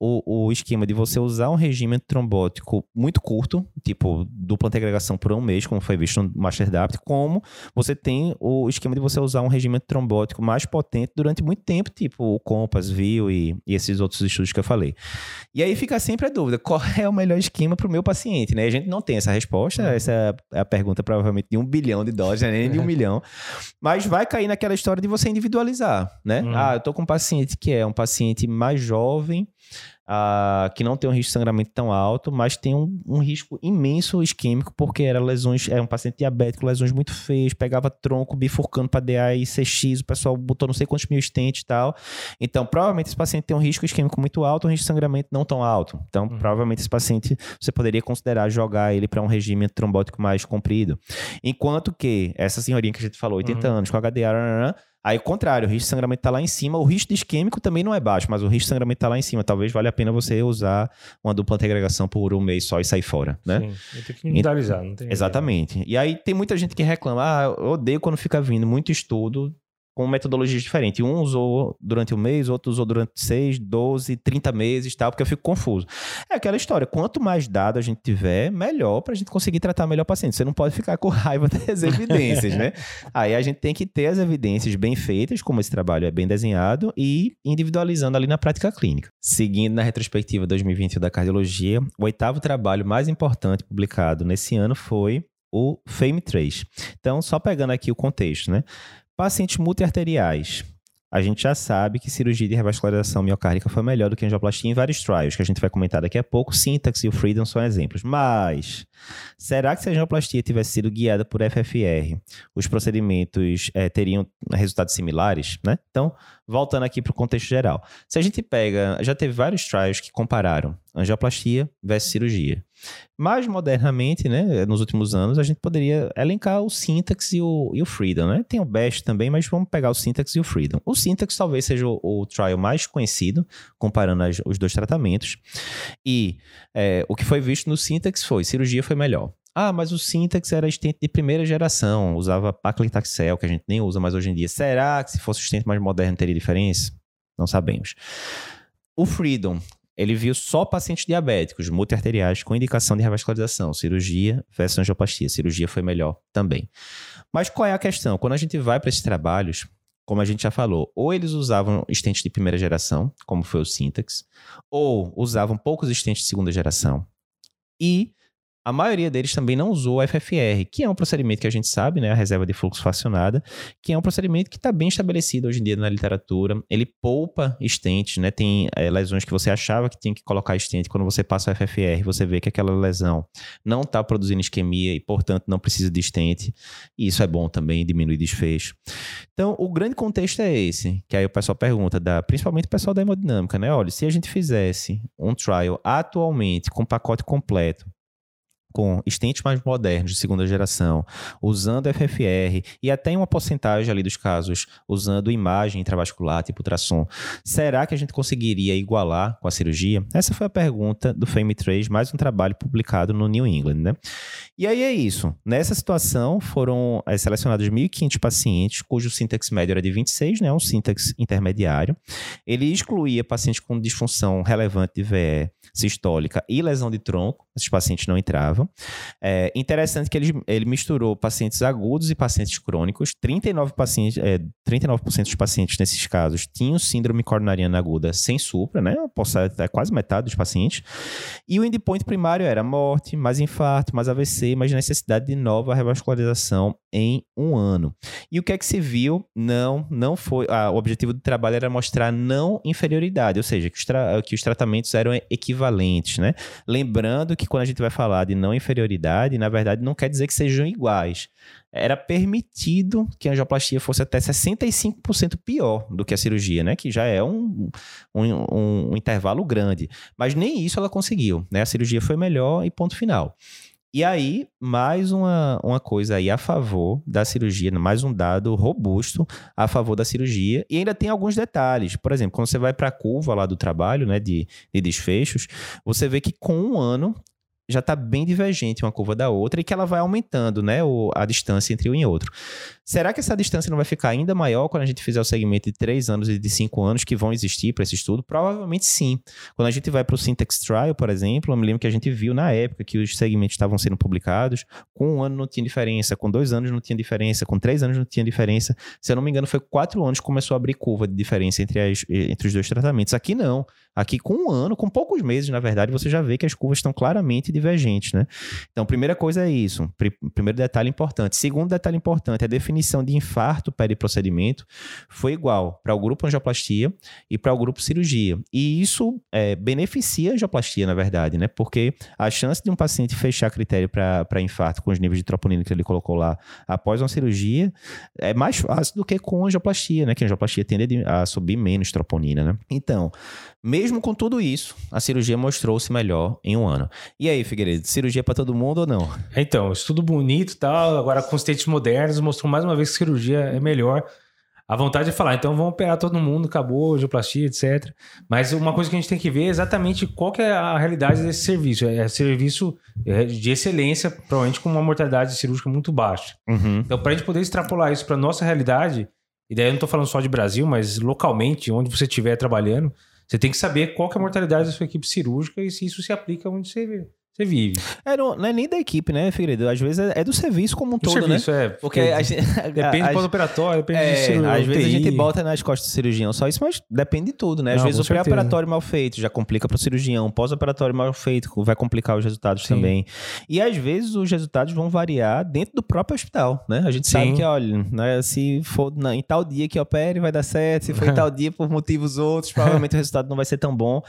o, o esquema de você usar um regime trombótico muito curto, tipo dupla agregação por um mês, como foi visto no MasterDapt, como você tem o esquema de você usar um regime trombótico mais potente durante muito tempo, tipo o Compass, Viu e, e esses outros estudos que eu falei. E aí fica sempre a dúvida, qual é o melhor esquema para o meu paciente, né? A gente não tem essa resposta, uhum. essa é a pergunta provavelmente de um bilhão de dólares, né? nem de um milhão, mas vai cair naquela história de você individualizar, né? Uhum. Ah, eu tô com um paciente que é um paciente mais jovem, Que não tem um risco de sangramento tão alto, mas tem um, um, risco imenso isquêmico, porque era lesões, é um paciente diabético, lesões muito feias, pegava tronco bifurcando para DA e CX, o pessoal botou não sei quantos mil estentes e tal. Então, provavelmente esse paciente tem um risco isquêmico muito alto, um risco de sangramento não tão alto. Então, uhum. provavelmente esse paciente você poderia considerar jogar ele para um regime trombótico mais comprido. Enquanto que essa senhorinha que a gente falou, 80 uhum. anos, com HDA, Aí, o contrário, o risco de sangramento está lá em cima. O risco de isquêmico também não é baixo, mas o risco de sangramento está lá em cima. Talvez valha a pena você usar uma dupla agregação por um mês só e sair fora, né? Sim, tem que individualizar, não tem Exatamente. E aí tem muita gente que reclama, ah, eu odeio quando fica vindo muito estudo com metodologias diferentes. Um usou durante um mês, outro usou durante seis, doze, trinta meses tal, porque eu fico confuso. É aquela história, quanto mais dado a gente tiver, melhor para a gente conseguir tratar melhor o paciente. Você não pode ficar com raiva das evidências, né? Aí a gente tem que ter as evidências bem feitas, como esse trabalho é bem desenhado, e individualizando ali na prática clínica. Seguindo na retrospectiva 2020 da cardiologia, o oitavo trabalho mais importante publicado nesse ano foi o FAME3. Então, só pegando aqui o contexto, né? Pacientes multiarteriais. A gente já sabe que cirurgia de revascularização miocárdica foi melhor do que angioplastia em vários trials, que a gente vai comentar daqui a pouco. Syntax e o Freedom são exemplos. Mas, será que se a angioplastia tivesse sido guiada por FFR, os procedimentos é, teriam resultados similares? Né? Então, voltando aqui para o contexto geral. Se a gente pega, já teve vários trials que compararam angioplastia versus cirurgia. Mais modernamente, né, nos últimos anos, a gente poderia elencar o Syntax e o, e o Freedom, né? Tem o Best também, mas vamos pegar o Syntax e o Freedom. O Syntax talvez seja o, o trial mais conhecido, comparando as, os dois tratamentos. E é, o que foi visto no Syntax foi, cirurgia foi melhor. Ah, mas o Syntax era estente de primeira geração, usava paclitaxel, que a gente nem usa mais hoje em dia. Será que se fosse o estente mais moderno teria diferença? Não sabemos. O Freedom, ele viu só pacientes diabéticos, multiarteriais, com indicação de revascularização, cirurgia versus angioplastia. Cirurgia foi melhor também. Mas qual é a questão? Quando a gente vai para esses trabalhos, como a gente já falou, ou eles usavam estentes de primeira geração, como foi o Syntax, ou usavam poucos estentes de segunda geração. E a maioria deles também não usou o FFR, que é um procedimento que a gente sabe, né, a reserva de fluxo fracionada, que é um procedimento que está bem estabelecido hoje em dia na literatura. Ele poupa estentes, né, tem é, lesões que você achava que tinha que colocar estente, quando você passa o FFR, você vê que aquela lesão não está produzindo isquemia e, portanto, não precisa de estente. E isso é bom também, diminui desfecho. Então, o grande contexto é esse, que aí o pessoal pergunta, da, principalmente o pessoal da hemodinâmica, né, olha, se a gente fizesse um trial atualmente com pacote completo, com estentes mais modernos de segunda geração, usando FFR e até em uma porcentagem ali dos casos usando imagem intravascular, tipo ultrassom, será que a gente conseguiria igualar com a cirurgia? Essa foi a pergunta do FAME3, mais um trabalho publicado no New England, né? E aí é isso. Nessa situação foram é, selecionados 1.500 pacientes cujo sintax médio era de 26, né? Um sintax intermediário. Ele excluía pacientes com disfunção relevante de VE sistólica e lesão de tronco. Esses pacientes não entravam. É interessante que ele, ele misturou pacientes agudos e pacientes crônicos. 39%, pacientes, é, 39 dos pacientes nesses casos tinham síndrome coronariana aguda sem supra, né? É quase metade dos pacientes. E o endpoint primário era morte, mais infarto, mais AVC, mais necessidade de nova revascularização em um ano. E o que é que se viu? Não, não foi. Ah, o objetivo do trabalho era mostrar não inferioridade, ou seja, que os, que os tratamentos eram equivalentes, né? Lembrando que quando a gente vai falar de não não inferioridade, na verdade, não quer dizer que sejam iguais. Era permitido que a angioplastia fosse até 65% pior do que a cirurgia, né? Que já é um, um, um intervalo grande. Mas nem isso ela conseguiu, né? A cirurgia foi melhor e ponto final. E aí, mais uma, uma coisa aí a favor da cirurgia, mais um dado robusto a favor da cirurgia. E ainda tem alguns detalhes. Por exemplo, quando você vai para a curva lá do trabalho, né, de, de desfechos, você vê que com um ano já está bem divergente uma curva da outra e que ela vai aumentando, né, o, a distância entre um e outro. Será que essa distância não vai ficar ainda maior quando a gente fizer o segmento de 3 anos e de 5 anos que vão existir para esse estudo? Provavelmente sim. Quando a gente vai para o Syntax Trial, por exemplo, eu me lembro que a gente viu na época que os segmentos estavam sendo publicados, com um ano não tinha diferença, com dois anos não tinha diferença, com três anos não tinha diferença. Se eu não me engano, foi quatro anos que começou a abrir curva de diferença entre, as, entre os dois tratamentos. Aqui não. Aqui com um ano, com poucos meses, na verdade, você já vê que as curvas estão claramente divergentes, né? Então, primeira coisa é isso. Primeiro detalhe importante. Segundo detalhe importante a definição de infarto periprocedimento foi igual para o grupo angioplastia e para o grupo cirurgia. E isso é, beneficia a angioplastia, na verdade, né? Porque a chance de um paciente fechar critério para infarto com os níveis de troponina que ele colocou lá após uma cirurgia é mais fácil do que com angioplastia, né? Que a angioplastia tende a subir menos troponina, né? Então, mesmo com tudo isso, a cirurgia mostrou-se melhor em um ano. E aí, Figueiredo, cirurgia para todo mundo ou não? Então, estudo bonito e tal, agora com os testes modernos, mostrou mais uma vez que cirurgia é melhor. A vontade de falar, então vamos operar todo mundo, acabou, geoplastia, etc. Mas uma coisa que a gente tem que ver é exatamente qual que é a realidade desse serviço. É serviço é, de excelência, provavelmente com uma mortalidade cirúrgica muito baixa. Uhum. Então, para a gente poder extrapolar isso para nossa realidade, e daí eu não estou falando só de Brasil, mas localmente, onde você estiver trabalhando, você tem que saber qual que é a mortalidade da sua equipe cirúrgica e se isso se aplica onde você você vive. É, não, não, é nem da equipe, né, Figueiredo? Às vezes é, é do serviço como um do todo, serviço, né? é. Porque, a gente, depende do pós-operatório, depende é, de cirurgia. Às vezes a gente bota nas costas do cirurgião só isso, mas depende de tudo, né? Às não, vezes o pré-operatório mal feito já complica para o cirurgião, pós-operatório mal feito vai complicar os resultados Sim. também. E às vezes os resultados vão variar dentro do próprio hospital, né? A gente Sim. sabe que, olha, né, se for na, em tal dia que opere, vai dar certo. Se for em tal dia por motivos outros, provavelmente o resultado não vai ser tão bom.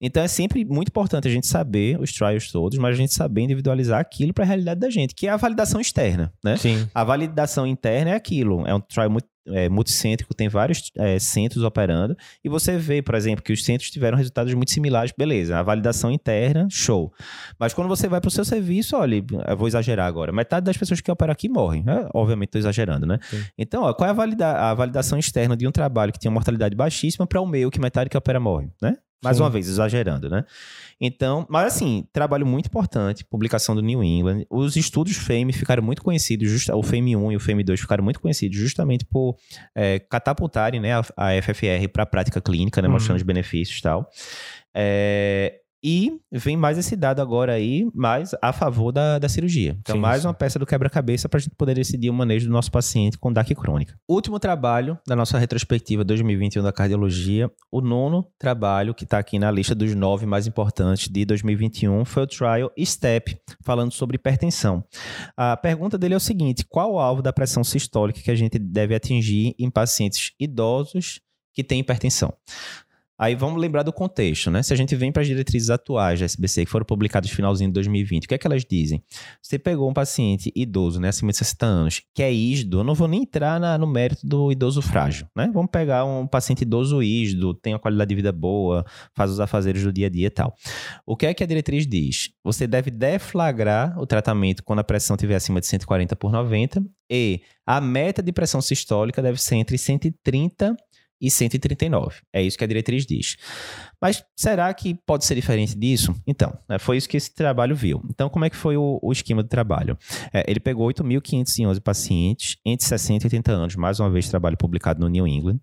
Então é sempre muito importante a gente saber os trials todos, mas a gente saber individualizar aquilo para a realidade da gente, que é a validação externa, né? Sim. A validação interna é aquilo, é um trial muito é, multicêntrico, tem vários é, centros operando, e você vê, por exemplo, que os centros tiveram resultados muito similares, beleza, a validação interna, show. Mas quando você vai para o seu serviço, olha, eu vou exagerar agora, metade das pessoas que operam aqui morrem. É, obviamente estou exagerando, né? Sim. Então, ó, qual é a, valida a validação externa de um trabalho que tinha mortalidade baixíssima para o meu, que metade que opera morre, né? Mais Sim. uma vez, exagerando, né? Então, mas assim, trabalho muito importante, publicação do New England. Os estudos FAME ficaram muito conhecidos, just, o FAME 1 e o FAME 2 ficaram muito conhecidos justamente por é, catapultarem né, a, a FFR para a prática clínica, né, mostrando uhum. os benefícios e tal. É, e vem mais esse dado agora aí, mais a favor da, da cirurgia. Então, sim, mais sim. uma peça do quebra-cabeça para a gente poder decidir o manejo do nosso paciente com DAC crônica. Último trabalho da nossa retrospectiva 2021 da cardiologia, o nono trabalho que está aqui na lista dos nove mais importantes de 2021 foi o Trial STEP, falando sobre hipertensão. A pergunta dele é o seguinte: qual o alvo da pressão sistólica que a gente deve atingir em pacientes idosos que têm hipertensão? Aí vamos lembrar do contexto, né? Se a gente vem para as diretrizes atuais da SBC, que foram publicadas no finalzinho de 2020, o que é que elas dizem? Você pegou um paciente idoso, né, acima de 60 anos, que é ígido, eu não vou nem entrar na, no mérito do idoso frágil, né? Vamos pegar um paciente idoso ígido, tem uma qualidade de vida boa, faz os afazeres do dia a dia e tal. O que é que a diretriz diz? Você deve deflagrar o tratamento quando a pressão estiver acima de 140 por 90 e a meta de pressão sistólica deve ser entre 130 e 139. É isso que a diretriz diz. Mas será que pode ser diferente disso? Então, né, foi isso que esse trabalho viu. Então, como é que foi o, o esquema do trabalho? É, ele pegou 8.511 pacientes entre 60 e 80 anos, mais uma vez trabalho publicado no New England,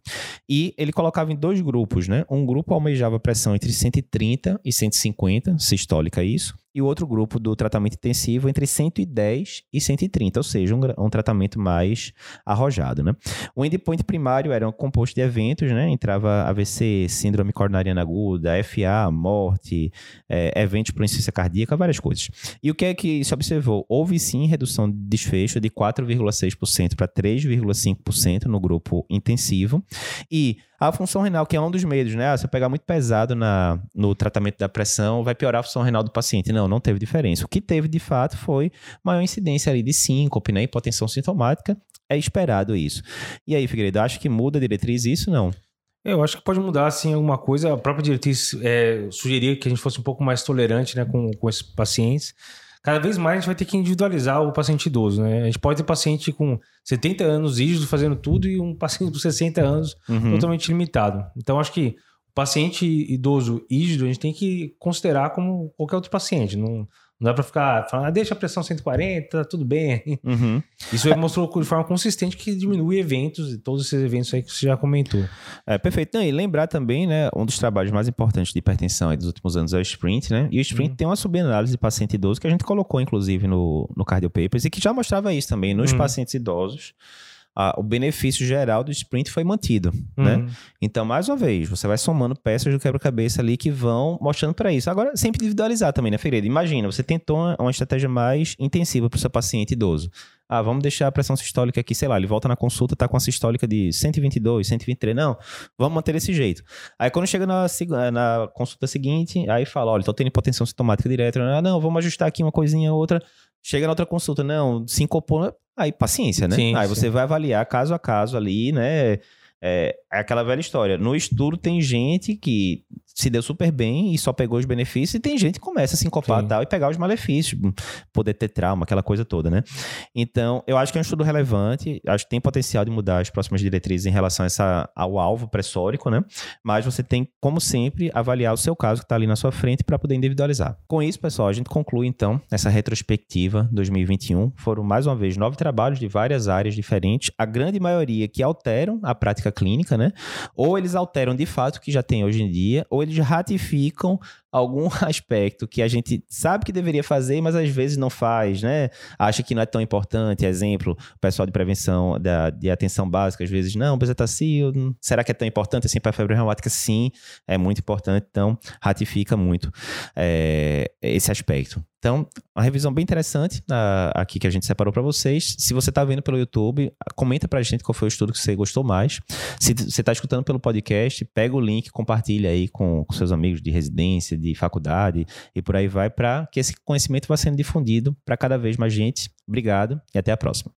e ele colocava em dois grupos, né? Um grupo almejava pressão entre 130 e 150, sistólica isso, e o outro grupo do tratamento intensivo entre 110 e 130, ou seja, um, um tratamento mais arrojado, né? O endpoint primário era um composto de eventos, né? Entrava AVC, síndrome coronariana aguda, FA, morte, é, eventos por insuficiência cardíaca, várias coisas. E o que é que se observou? Houve sim redução de desfecho de 4,6% para 3,5% no grupo intensivo e a função renal, que é um dos medos, né? Ah, se eu pegar muito pesado na, no tratamento da pressão, vai piorar a função renal do paciente. Não, não teve diferença. O que teve, de fato, foi maior incidência ali de síncope, né? Hipotensão sintomática. É esperado isso. E aí, Figueiredo, acho que muda a diretriz isso? Não. Eu acho que pode mudar, assim, alguma coisa. A própria diretriz é, sugeria que a gente fosse um pouco mais tolerante, né, com, com esses pacientes cada vez mais a gente vai ter que individualizar o paciente idoso, né? A gente pode ter paciente com 70 anos rígido fazendo tudo e um paciente com 60 anos uhum. totalmente limitado. Então, acho que o paciente idoso rígido a gente tem que considerar como qualquer outro paciente. Não, não dá para ficar falando, ah, deixa a pressão 140, tá tudo bem. Uhum. Isso mostrou de forma consistente que diminui eventos, todos esses eventos aí que você já comentou. É, perfeito. Não, e lembrar também, né, um dos trabalhos mais importantes de hipertensão dos últimos anos é o Sprint, né? E o Sprint uhum. tem uma subanálise de paciente idoso que a gente colocou, inclusive, no, no Cardio Papers e que já mostrava isso também nos uhum. pacientes idosos a, o benefício geral do sprint foi mantido, né? uhum. né? Então, mais uma vez, você vai somando peças do quebra-cabeça ali que vão mostrando para isso. Agora, sempre individualizar também, né, Figueiredo? Imagina, você tentou uma, uma estratégia mais intensiva para o seu paciente idoso. Ah, vamos deixar a pressão sistólica aqui, sei lá, ele volta na consulta, tá com a sistólica de 122, 123. Não, vamos manter desse jeito. Aí quando chega na, na consulta seguinte, aí fala, olha, tô tendo hipotensão sintomática direta. Ah, não, vamos ajustar aqui uma coisinha outra. Chega na outra consulta, não, sincopou, aí paciência, né? Sim, aí sim. você vai avaliar caso a caso ali, né? É, é aquela velha história. No estudo tem gente que se deu super bem e só pegou os benefícios, e tem gente que começa a se encopar tal e pegar os malefícios, poder ter trauma, aquela coisa toda, né? Então, eu acho que é um estudo relevante, acho que tem potencial de mudar as próximas diretrizes em relação essa, ao alvo pressórico, né? Mas você tem, como sempre, avaliar o seu caso que está ali na sua frente para poder individualizar. Com isso, pessoal, a gente conclui então essa retrospectiva 2021. Foram mais uma vez nove trabalhos de várias áreas diferentes, a grande maioria que alteram a prática clínica, né? Ou eles alteram de fato o que já tem hoje em dia, ou eles ratificam algum aspecto que a gente sabe que deveria fazer, mas às vezes não faz, né? Acha que não é tão importante. Exemplo, o pessoal de prevenção da, de atenção básica, às vezes, não, bezetacil, será que é tão importante assim para a febre reumática? Sim, é muito importante, então ratifica muito é, esse aspecto. Então, uma revisão bem interessante uh, aqui que a gente separou para vocês. Se você está vendo pelo YouTube, comenta para a gente qual foi o estudo que você gostou mais. Se você está escutando pelo podcast, pega o link, compartilha aí com, com seus amigos de residência, de faculdade e por aí vai, para que esse conhecimento vá sendo difundido para cada vez mais gente. Obrigado e até a próxima.